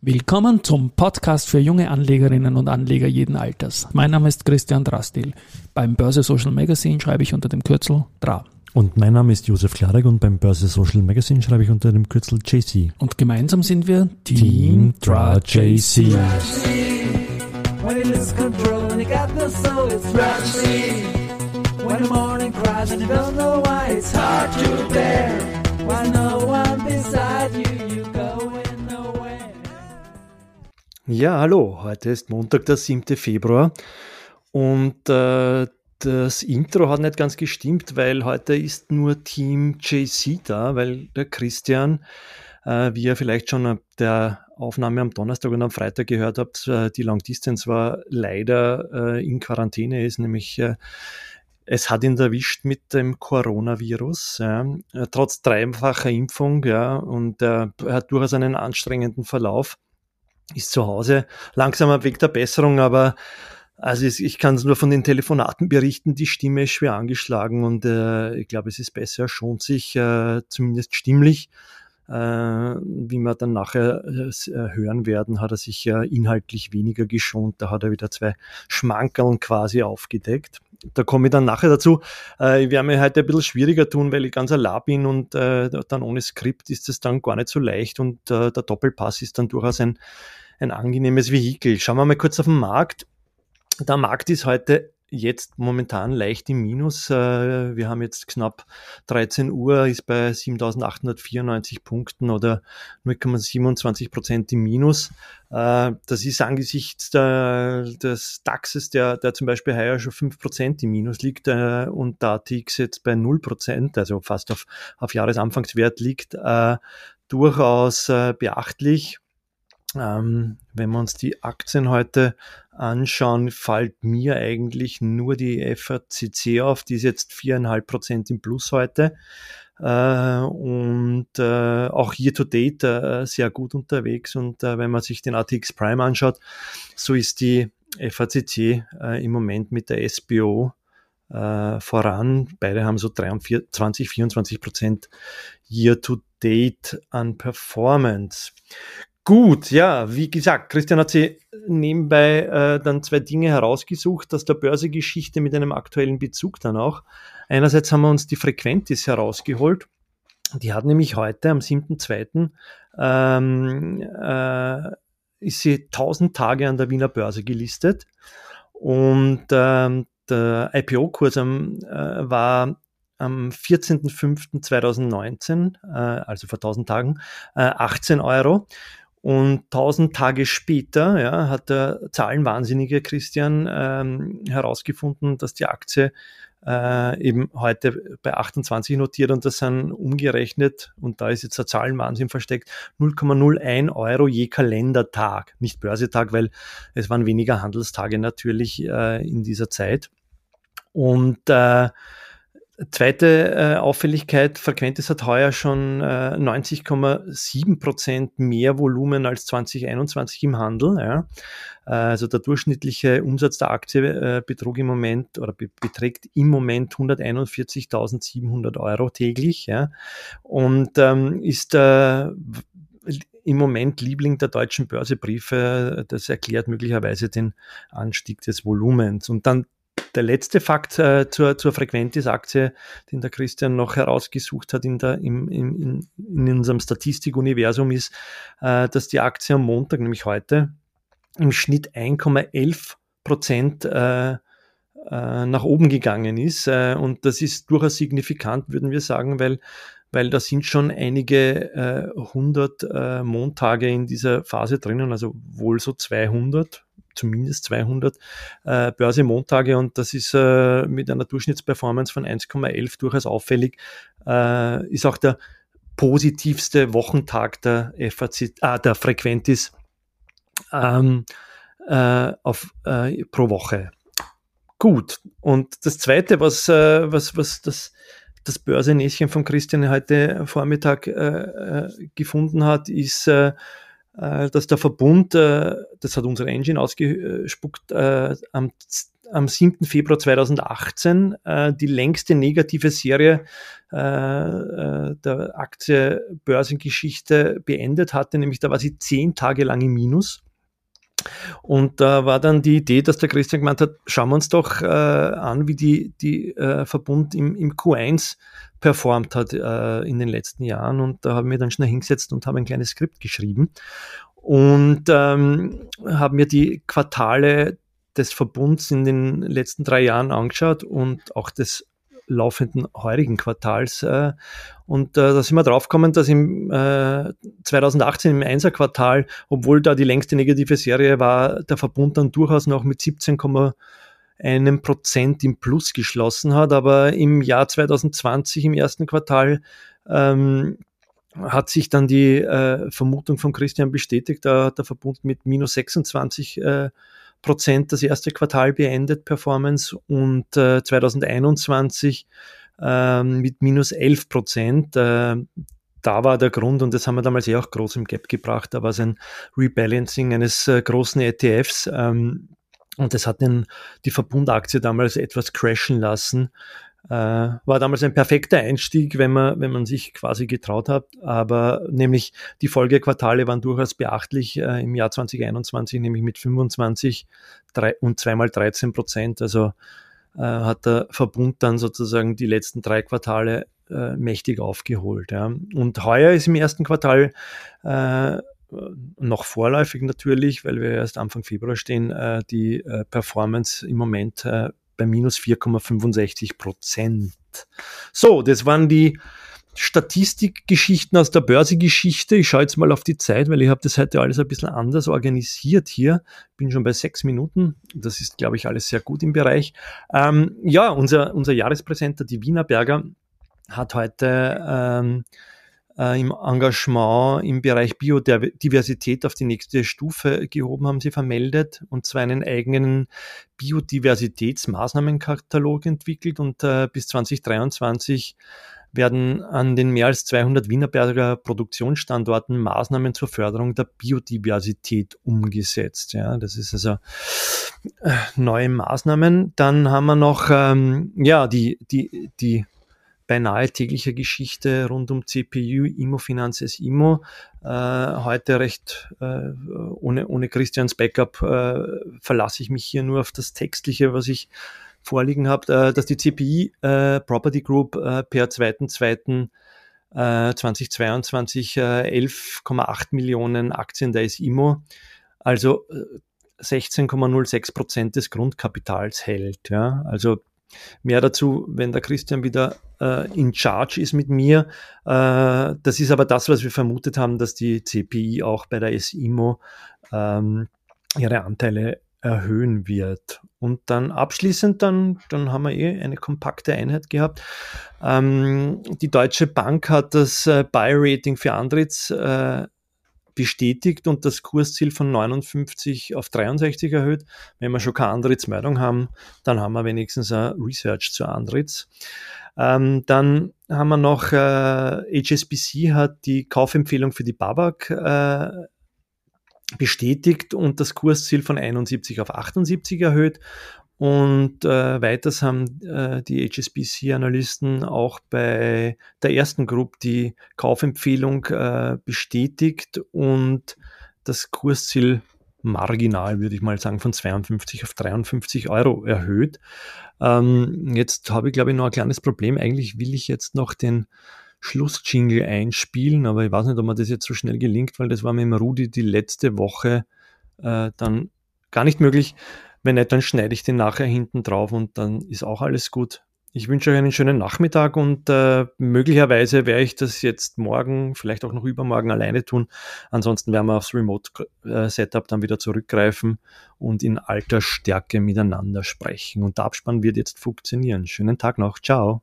Willkommen zum Podcast für junge Anlegerinnen und Anleger jeden Alters. Mein Name ist Christian Drastil. Beim Börse Social Magazine schreibe ich unter dem Kürzel DRA. Und mein Name ist Josef Klarek und beim Börse Social Magazine schreibe ich unter dem Kürzel JC. Und gemeinsam sind wir Team, Team DRA JC. When Ja, hallo, heute ist Montag, der 7. Februar. Und äh, das Intro hat nicht ganz gestimmt, weil heute ist nur Team JC da, weil der Christian, äh, wie ihr vielleicht schon der Aufnahme am Donnerstag und am Freitag gehört habt, äh, die Long Distance war leider äh, in Quarantäne, ist nämlich äh, es hat ihn erwischt mit dem Coronavirus, ja, äh, trotz dreifacher Impfung, ja, und er hat durchaus einen anstrengenden Verlauf, ist zu Hause, langsam am Weg der Besserung, aber also ich kann es nur von den Telefonaten berichten, die Stimme ist schwer angeschlagen und äh, ich glaube, es ist besser, er schont sich äh, zumindest stimmlich. Äh, wie wir dann nachher äh, hören werden, hat er sich ja inhaltlich weniger geschont. Da hat er wieder zwei Schmankerln quasi aufgedeckt da komme ich dann nachher dazu. Äh, ich werde mir heute ein bisschen schwieriger tun, weil ich ganz allein bin und äh, dann ohne Skript ist es dann gar nicht so leicht und äh, der Doppelpass ist dann durchaus ein, ein angenehmes Vehikel. Schauen wir mal kurz auf den Markt. Der Markt ist heute jetzt momentan leicht im Minus. Äh, wir haben jetzt knapp 13 Uhr, ist bei 7.894 Punkten oder 0,27 Prozent im Minus. Äh, das ist angesichts des DAXes, der, der zum Beispiel heuer schon 5 Prozent im Minus liegt äh, und der ATX jetzt bei 0 Prozent, also fast auf, auf Jahresanfangswert liegt, durchaus beachtlich. Ähm, wenn wir uns die Aktien heute anschauen, fällt mir eigentlich nur die FACC auf, die ist jetzt viereinhalb Prozent im Plus heute. Äh, und äh, auch year to date äh, sehr gut unterwegs. Und äh, wenn man sich den ATX Prime anschaut, so ist die FACC äh, im Moment mit der SBO äh, voran. Beide haben so 23, 24 Prozent year to date an Performance. Gut, ja, wie gesagt, Christian hat sie nebenbei äh, dann zwei Dinge herausgesucht, aus der Börsegeschichte mit einem aktuellen Bezug dann auch. Einerseits haben wir uns die Frequentis herausgeholt. Die hat nämlich heute am 7.2. Ähm, äh, ist sie 1000 Tage an der Wiener Börse gelistet und ähm, der IPO-Kurs äh, war am 14.05.2019, äh, also vor 1000 Tagen, äh, 18 Euro. Und 1000 Tage später ja, hat der Zahlenwahnsinnige Christian ähm, herausgefunden, dass die Aktie äh, eben heute bei 28 notiert und das sind umgerechnet, und da ist jetzt der Zahlenwahnsinn versteckt, 0,01 Euro je Kalendertag. Nicht Börsetag, weil es waren weniger Handelstage natürlich äh, in dieser Zeit. Und äh, Zweite äh, Auffälligkeit, Frequentis hat heuer schon äh, 90,7 Prozent mehr Volumen als 2021 im Handel. Ja. Äh, also der durchschnittliche Umsatz der Aktie äh, betrug im Moment oder be beträgt im Moment 141.700 Euro täglich ja. und ähm, ist äh, im Moment Liebling der deutschen Börsebriefe. Das erklärt möglicherweise den Anstieg des Volumens. Und dann der letzte Fakt äh, zur, zur Frequentis-Aktie, den der Christian noch herausgesucht hat in, der, im, in, in unserem Statistikuniversum, ist, äh, dass die Aktie am Montag, nämlich heute, im Schnitt 1,11 Prozent äh, äh, nach oben gegangen ist. Äh, und das ist durchaus signifikant, würden wir sagen, weil weil da sind schon einige äh, 100 äh, Montage in dieser Phase drinnen, also wohl so 200, zumindest 200 äh, Börsemontage und das ist äh, mit einer Durchschnittsperformance von 1,11 durchaus auffällig. Äh, ist auch der positivste Wochentag der FAC, ah, der Frequentis ähm, äh, auf, äh, pro Woche. Gut. Und das zweite, was, äh, was, was das, das Börsenäschen von Christian heute Vormittag äh, äh, gefunden hat, ist äh, äh, dass der Verbund, äh, das hat unsere Engine ausgespuckt, äh, am, am 7. Februar 2018 äh, die längste negative Serie äh, äh, der Aktie-Börsengeschichte beendet hatte, nämlich da war sie zehn Tage lang im Minus. Und da war dann die Idee, dass der Christian gemeint hat, schauen wir uns doch äh, an, wie die, die äh, Verbund im, im Q1 performt hat äh, in den letzten Jahren. Und da haben wir dann schnell hingesetzt und haben ein kleines Skript geschrieben und ähm, haben mir die Quartale des Verbunds in den letzten drei Jahren angeschaut und auch des laufenden heurigen Quartals. Äh, und äh, da sind wir draufgekommen, dass im äh, 2018 im Einser-Quartal, obwohl da die längste negative Serie war, der Verbund dann durchaus noch mit 17,1 Prozent im Plus geschlossen hat. Aber im Jahr 2020, im ersten Quartal, ähm, hat sich dann die äh, Vermutung von Christian bestätigt, da hat der Verbund mit minus 26 äh, Prozent das erste Quartal beendet, Performance, und äh, 2021 äh, mit minus 11 Prozent. Äh, da war der Grund, und das haben wir damals eh auch groß im Gap gebracht, da war es ein Rebalancing eines äh, großen ETFs. Ähm, und das hat den, die Verbundaktie damals etwas crashen lassen. Äh, war damals ein perfekter Einstieg, wenn man, wenn man sich quasi getraut hat. Aber nämlich die Folgequartale waren durchaus beachtlich äh, im Jahr 2021, nämlich mit 25 drei, und zweimal 13 Prozent. Also äh, hat der Verbund dann sozusagen die letzten drei Quartale äh, mächtig aufgeholt. Ja. Und heuer ist im ersten Quartal äh, noch vorläufig natürlich, weil wir erst Anfang Februar stehen, äh, die Performance im Moment bei minus 4,65 Prozent. So, das waren die Statistikgeschichten aus der Börsegeschichte. Ich schaue jetzt mal auf die Zeit, weil ich habe das heute alles ein bisschen anders organisiert hier. Bin schon bei sechs Minuten. Das ist, glaube ich, alles sehr gut im Bereich. Ähm, ja, unser, unser Jahrespräsenter, die Wienerberger, hat heute ähm, äh, im Engagement im Bereich Biodiversität auf die nächste Stufe gehoben, haben sie vermeldet, und zwar einen eigenen Biodiversitätsmaßnahmenkatalog entwickelt und äh, bis 2023 werden an den mehr als 200 Wienerberger Produktionsstandorten Maßnahmen zur Förderung der Biodiversität umgesetzt. Ja, das ist also äh, neue Maßnahmen. Dann haben wir noch ähm, ja die die die beinahe täglicher Geschichte rund um CPU, Immofinanz als Immo. Äh, heute recht äh, ohne, ohne Christians Backup äh, verlasse ich mich hier nur auf das Textliche, was ich vorliegen habe, äh, dass die CPI äh, Property Group äh, per 2.2. 2022 11,8 Millionen Aktien der SIMO, also 16,06 Prozent des Grundkapitals hält. Ja. Also Mehr dazu, wenn der Christian wieder äh, in Charge ist mit mir. Äh, das ist aber das, was wir vermutet haben, dass die CPI auch bei der SIMO ähm, ihre Anteile erhöhen wird. Und dann abschließend, dann, dann haben wir eh eine kompakte Einheit gehabt. Ähm, die Deutsche Bank hat das äh, Buy-Rating für Andritz äh, bestätigt und das Kursziel von 59 auf 63 erhöht. Wenn wir schon keine Antrittsmeldung haben, dann haben wir wenigstens ein Research zu Antritts. Ähm, dann haben wir noch, äh, HSBC hat die Kaufempfehlung für die Babak äh, bestätigt und das Kursziel von 71 auf 78 erhöht. Und äh, weiters haben äh, die HSBC-Analysten auch bei der ersten Gruppe die Kaufempfehlung äh, bestätigt und das Kursziel marginal, würde ich mal sagen, von 52 auf 53 Euro erhöht. Ähm, jetzt habe ich, glaube ich, noch ein kleines Problem. Eigentlich will ich jetzt noch den Schlussjingle einspielen, aber ich weiß nicht, ob mir das jetzt so schnell gelingt, weil das war mit dem Rudi die letzte Woche äh, dann gar nicht möglich. Wenn nicht, dann schneide ich den nachher hinten drauf und dann ist auch alles gut. Ich wünsche euch einen schönen Nachmittag und äh, möglicherweise werde ich das jetzt morgen, vielleicht auch noch übermorgen alleine tun. Ansonsten werden wir aufs Remote-Setup dann wieder zurückgreifen und in alter Stärke miteinander sprechen. Und der Abspann wird jetzt funktionieren. Schönen Tag noch. Ciao.